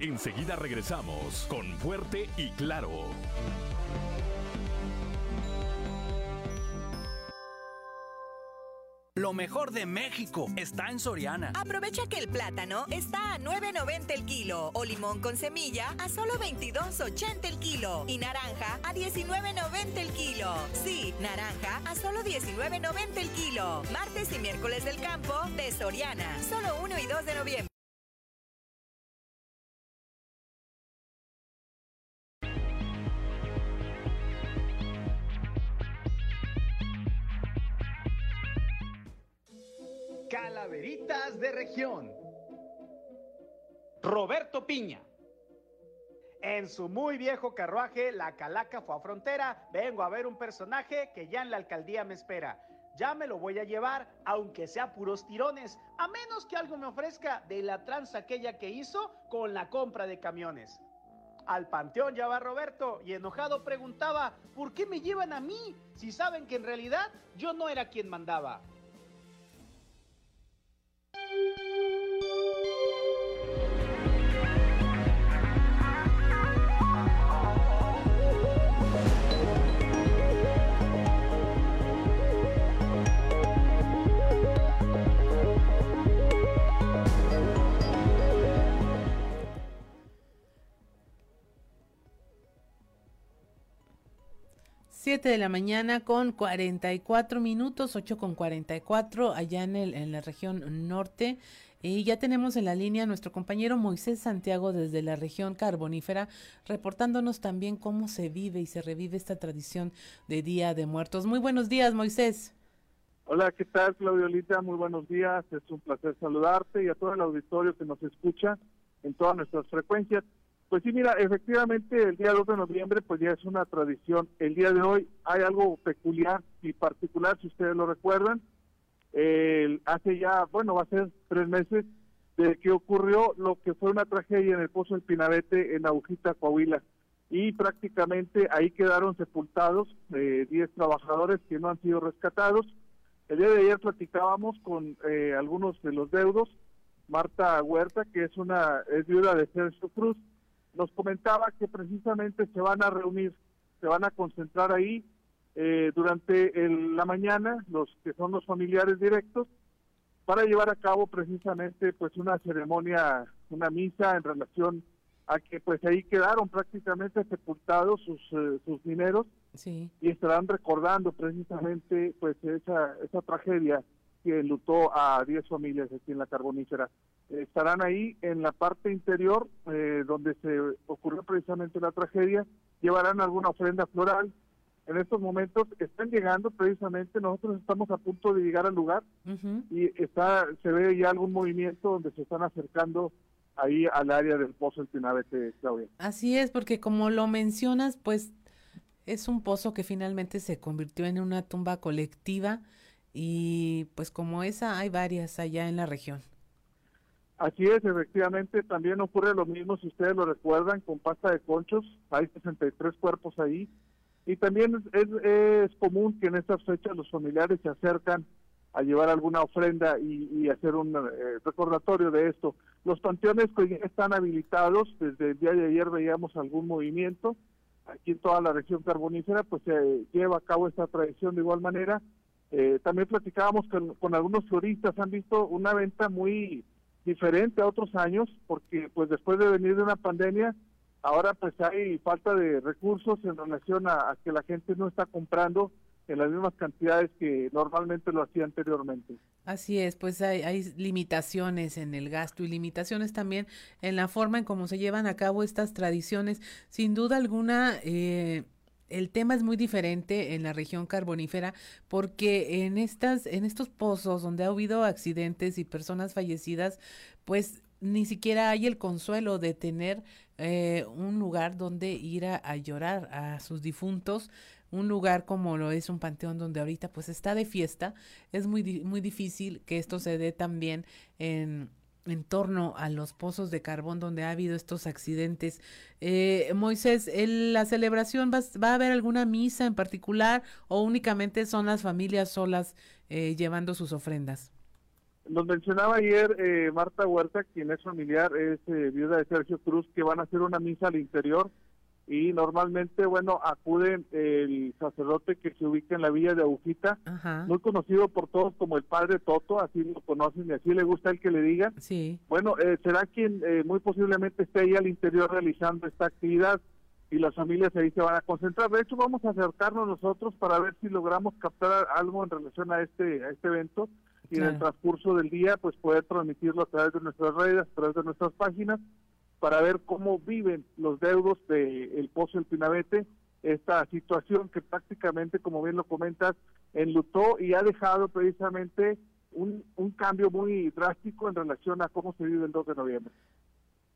[SPEAKER 11] Enseguida regresamos con Fuerte y Claro.
[SPEAKER 12] Lo mejor de México está en Soriana.
[SPEAKER 13] Aprovecha que el plátano está a 9.90 el kilo o limón con semilla a solo 22.80 el kilo y naranja a 19.90 el kilo. Sí, naranja a solo 19.90 el kilo. Martes y miércoles del campo de Soriana. Solo 1 y 2 de noviembre.
[SPEAKER 8] De región. Roberto Piña. En su muy viejo carruaje, la calaca fue a frontera. Vengo a ver un personaje que ya en la alcaldía me espera. Ya me lo voy a llevar, aunque sea puros tirones, a menos que algo me ofrezca de la tranza aquella que hizo con la compra de camiones. Al panteón ya va Roberto y enojado preguntaba, ¿por qué me llevan a mí si saben que en realidad yo no era quien mandaba?
[SPEAKER 1] Siete de la mañana con 44 minutos, 8 con 44 allá en, el, en la región norte. Y ya tenemos en la línea a nuestro compañero Moisés Santiago desde la región carbonífera, reportándonos también cómo se vive y se revive esta tradición de Día de Muertos. Muy buenos días, Moisés.
[SPEAKER 14] Hola, ¿qué tal, Claudiolita? Muy buenos días. Es un placer saludarte y a todo el auditorio que nos escucha en todas nuestras frecuencias. Pues sí, mira, efectivamente el día 2 de noviembre pues ya es una tradición. El día de hoy hay algo peculiar y particular, si ustedes lo recuerdan. Eh, hace ya, bueno, va a ser tres meses de que ocurrió lo que fue una tragedia en el Pozo del Pinabete en Agujita, Coahuila. Y prácticamente ahí quedaron sepultados eh, 10 trabajadores que no han sido rescatados. El día de ayer platicábamos con eh, algunos de los deudos. Marta Huerta, que es una es viuda de Sergio Cruz, nos comentaba que precisamente se van a reunir, se van a concentrar ahí eh, durante la mañana, los que son los familiares directos, para llevar a cabo precisamente pues una ceremonia, una misa en relación a que pues ahí quedaron prácticamente sepultados sus, eh, sus mineros
[SPEAKER 1] sí.
[SPEAKER 14] y estarán recordando precisamente pues esa, esa tragedia que enlutó a 10 familias aquí en la carbonífera. Estarán ahí en la parte interior eh, donde se ocurrió precisamente la tragedia, llevarán alguna ofrenda floral. En estos momentos están llegando precisamente, nosotros estamos a punto de llegar al lugar y está se ve ya algún movimiento donde se están acercando ahí al área del pozo El Pinabete, Claudia.
[SPEAKER 1] Así es, porque como lo mencionas, pues es un pozo que finalmente se convirtió en una tumba colectiva y pues como esa hay varias allá en la región.
[SPEAKER 14] Así es, efectivamente, también ocurre lo mismo, si ustedes lo recuerdan, con pasta de conchos, hay 63 cuerpos ahí, y también es, común que en estas fechas los familiares se acercan a llevar alguna ofrenda y, hacer un eh, recordatorio de esto. Los panteones que están habilitados, desde el día de ayer veíamos algún movimiento, aquí en toda la región carbonífera, pues se lleva a cabo esta tradición de igual manera. Eh, también platicábamos con, con algunos floristas, han visto una venta muy diferente a otros años, porque pues después de venir de una pandemia, ahora pues hay falta de recursos en relación a, que la gente no está comprando en las mismas cantidades que normalmente lo hacía anteriormente.
[SPEAKER 1] Así es, pues hay, hay, limitaciones en el gasto y limitaciones también en la forma en cómo se llevan a cabo estas tradiciones. Sin duda alguna, eh, el tema es muy diferente en la región carbonífera porque en estas en estos pozos donde ha habido accidentes y personas fallecidas pues ni siquiera hay el consuelo de tener eh, un lugar donde ir a, llorar a sus difuntos. Un lugar como lo es un panteón donde ahorita pues está de fiesta es muy muy difícil que esto se dé también en en torno a los pozos de carbón donde ha habido estos accidentes. Eh, Moisés, ¿la celebración va, va, a haber alguna misa en particular o únicamente son las familias solas eh, llevando sus ofrendas?
[SPEAKER 14] Nos mencionaba ayer eh, Marta Huerta, quien es familiar, es eh, viuda de Sergio Cruz, que van a hacer una misa al interior y normalmente, bueno, acude el sacerdote que se ubica en la villa de Agujita, muy conocido por todos como el padre Toto, así lo conocen y así le gusta el que le digan.
[SPEAKER 1] Sí.
[SPEAKER 14] Bueno, eh, será quien eh, muy posiblemente esté ahí al interior realizando esta actividad y las familias ahí se van a concentrar. De hecho, vamos a acercarnos nosotros para ver si logramos captar algo en relación a este a este evento y en el transcurso del día, pues poder transmitirlo a través de nuestras redes, a través de nuestras páginas para ver cómo viven los deudos del el Pozo del Pinabete esta situación que prácticamente, como bien lo comentas, enlutó y ha dejado precisamente un, un cambio muy drástico en relación a cómo se vive el 2 de noviembre.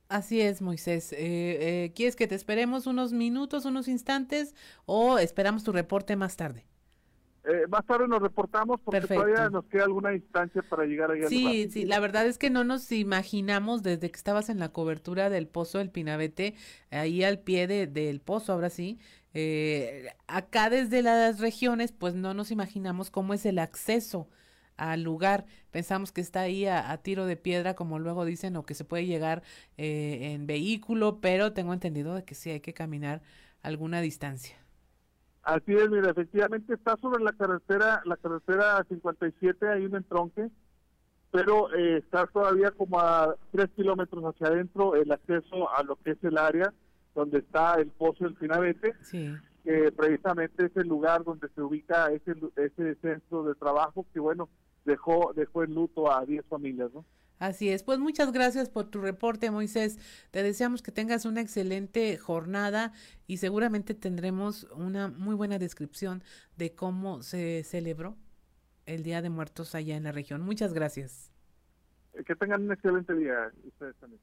[SPEAKER 1] Así es, Moisés. Eh, eh, ¿Quieres que te esperemos unos minutos, unos instantes o esperamos tu reporte más tarde?
[SPEAKER 14] Eh, más tarde nos reportamos porque todavía nos queda alguna instancia para llegar allá.
[SPEAKER 1] Sí, sí, la verdad es que no nos imaginamos desde que estabas en la cobertura del pozo del Pinabete, ahí al pie de, del pozo, ahora sí. Eh, acá desde las regiones, pues no nos imaginamos cómo es el acceso al lugar. Pensamos que está ahí a, tiro de piedra, como luego dicen, o que se puede llegar eh, en vehículo, pero tengo entendido de que sí hay que caminar alguna distancia.
[SPEAKER 14] Así es, mira, efectivamente está sobre la carretera, la carretera 57, hay un entronque, pero eh, está todavía como a tres kilómetros hacia adentro el acceso a lo que es el área donde está el pozo del Finabete, que precisamente es el lugar donde se ubica ese, ese centro de trabajo que, bueno, dejó, dejó en luto a 10 familias, ¿no?
[SPEAKER 1] Así es, pues muchas gracias por tu reporte, Moisés. Te deseamos que tengas una excelente jornada y seguramente tendremos una muy buena descripción de cómo se celebró el Día de Muertos allá en la región. Muchas gracias.
[SPEAKER 14] Eh, que tengan un excelente día ustedes también.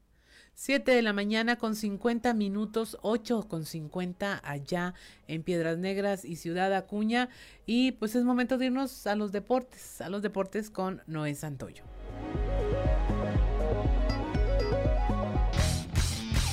[SPEAKER 1] Siete de la mañana con cincuenta minutos, ocho con cincuenta allá en Piedras Negras y Ciudad Acuña. Y pues es momento de irnos a los deportes, a los deportes con Noé Santoyo.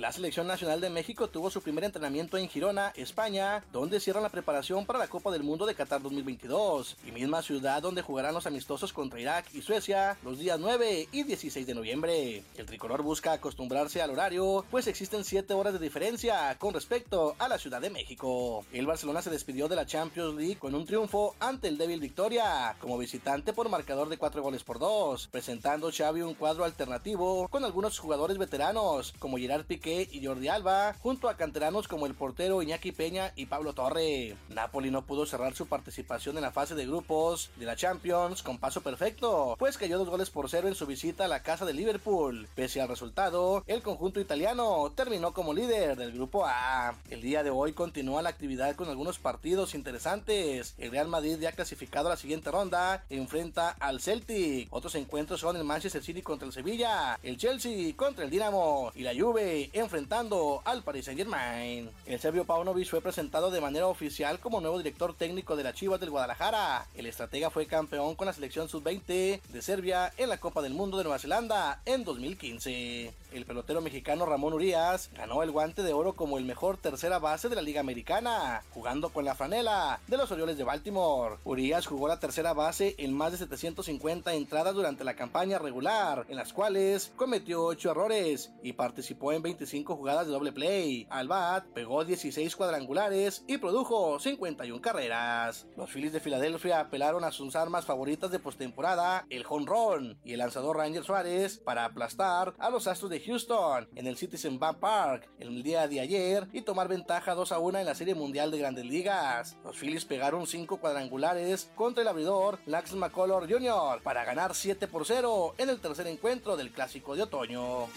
[SPEAKER 15] La Selección Nacional de México tuvo su primer entrenamiento en Girona, España, donde cierran la preparación para la Copa del Mundo de Qatar 2022, y misma ciudad donde jugarán los amistosos contra Irak y Suecia los días 9 y 16 de noviembre. El tricolor busca acostumbrarse al horario, pues existen 7 horas de diferencia con respecto a la Ciudad de México. El Barcelona se despidió de la Champions League con un triunfo ante el débil Victoria, como visitante por marcador de 4 goles por 2, presentando Xavi un cuadro alternativo con algunos jugadores veteranos como Gerard Piqué Y Jordi Alba, junto a canteranos como el portero Iñaki Peña y Pablo Torre. Napoli no pudo cerrar su participación en la fase de grupos de la Champions con paso perfecto, pues cayó dos goles por cero en su visita a la casa de Liverpool. Pese al resultado, el conjunto italiano terminó como líder del grupo A. El día de hoy continúa la actividad con algunos partidos interesantes. El Real Madrid ya clasificado a la siguiente ronda enfrenta al Celtic. Otros encuentros son el Manchester City contra el Sevilla, el Chelsea contra el Dinamo y la Juve enfrentando al Paris Saint Germain. El serbio Paunovic fue presentado de manera oficial como nuevo director técnico de la Chivas del Guadalajara. El estratega fue campeón con la selección sub-20 de Serbia en la Copa del Mundo de Nueva Zelanda en 2015. El pelotero mexicano Ramón Urias ganó el guante de oro como el mejor tercera base de la Liga Americana, jugando con la franela de los Orioles de Baltimore. Urias jugó la tercera base en más de 750 entradas durante la campaña regular, en las cuales cometió 8 errores y participó en 25 jugadas de doble play. Al bat pegó 16 cuadrangulares y produjo 51 carreras. Los Phillies de Filadelfia apelaron a sus armas favoritas de postemporada, el run y el lanzador Ranger Suárez, para aplastar a los Astros de Houston en el Citizen Bank Park el día de ayer y tomar ventaja 2 a 1 en la Serie Mundial de Grandes Ligas. Los Phillies pegaron 5 cuadrangulares contra el abridor Lax McCullers Jr. para ganar 7 por 0 en el tercer encuentro del Clásico de Otoño.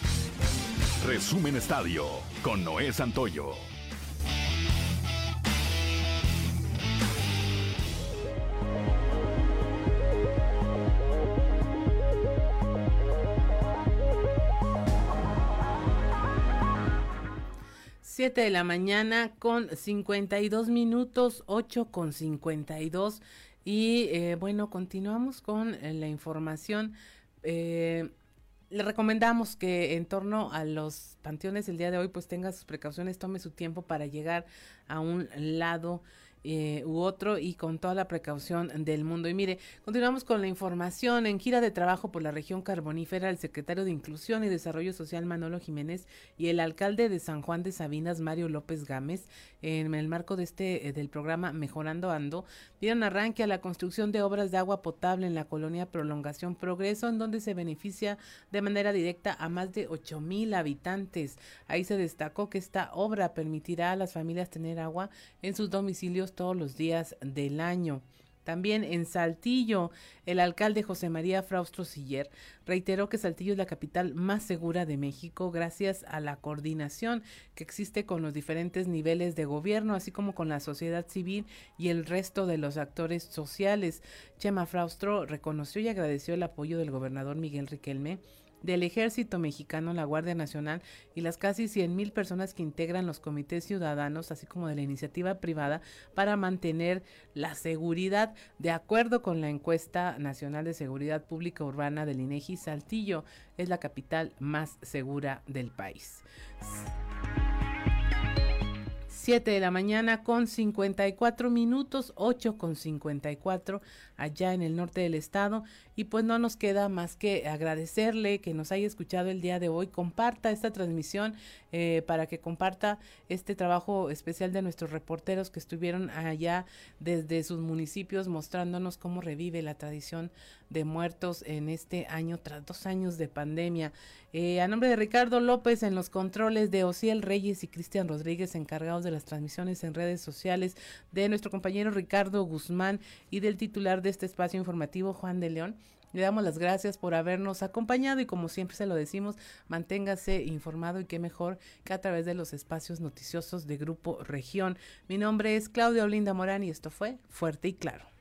[SPEAKER 11] Resumen Estadio con Noé Santoyo.
[SPEAKER 1] 7 de la mañana con 52 minutos, 8 con 52. Y eh, bueno, continuamos con eh, la información. Eh, le recomendamos que en torno a los panteones el día de hoy pues tenga sus precauciones, tome su tiempo para llegar a un lado eh, u otro y con toda la precaución del mundo. Y mire, continuamos con la información. En gira de trabajo por la región carbonífera, el secretario de Inclusión y Desarrollo Social Manolo Jiménez y el alcalde de San Juan de Sabinas, Mario López Gámez, en el marco de este eh, del programa Mejorando Ando, dieron arranque a la construcción de obras de agua potable en la colonia Prolongación Progreso, en donde se beneficia de manera directa a más de ocho mil habitantes. Ahí se destacó que esta obra permitirá a las familias tener agua en sus domicilios todos los días del año. También en Saltillo, el alcalde José María Fraustro Siller reiteró que Saltillo es la capital más segura de México gracias a la coordinación que existe con los diferentes niveles de gobierno, así como con la sociedad civil y el resto de los actores sociales. Chema Fraustro reconoció y agradeció el apoyo del gobernador Miguel Riquelme del Ejército Mexicano, la Guardia Nacional y las casi 100 mil personas que integran los comités ciudadanos, así como de la iniciativa privada, para mantener la seguridad. De acuerdo con la encuesta nacional de seguridad pública urbana del INEGI, Saltillo es la capital más segura del país. 7 de la mañana con 54 minutos, 8 con 54 allá en el norte del estado. Y pues no nos queda más que agradecerle que nos haya escuchado el día de hoy. Comparta esta transmisión eh, para que comparta este trabajo especial de nuestros reporteros que estuvieron allá desde sus municipios mostrándonos cómo revive la tradición de muertos en este año tras dos años de pandemia. Eh, a nombre de Ricardo López en los controles de Ociel Reyes y Cristian Rodríguez encargados de las transmisiones en redes sociales de nuestro compañero Ricardo Guzmán y del titular de este espacio informativo Juan de León. Le damos las gracias por habernos acompañado y como siempre se lo decimos, manténgase informado y qué mejor que a través de los espacios noticiosos de Grupo Región. Mi nombre es Claudia Olinda Morán y esto fue Fuerte y Claro.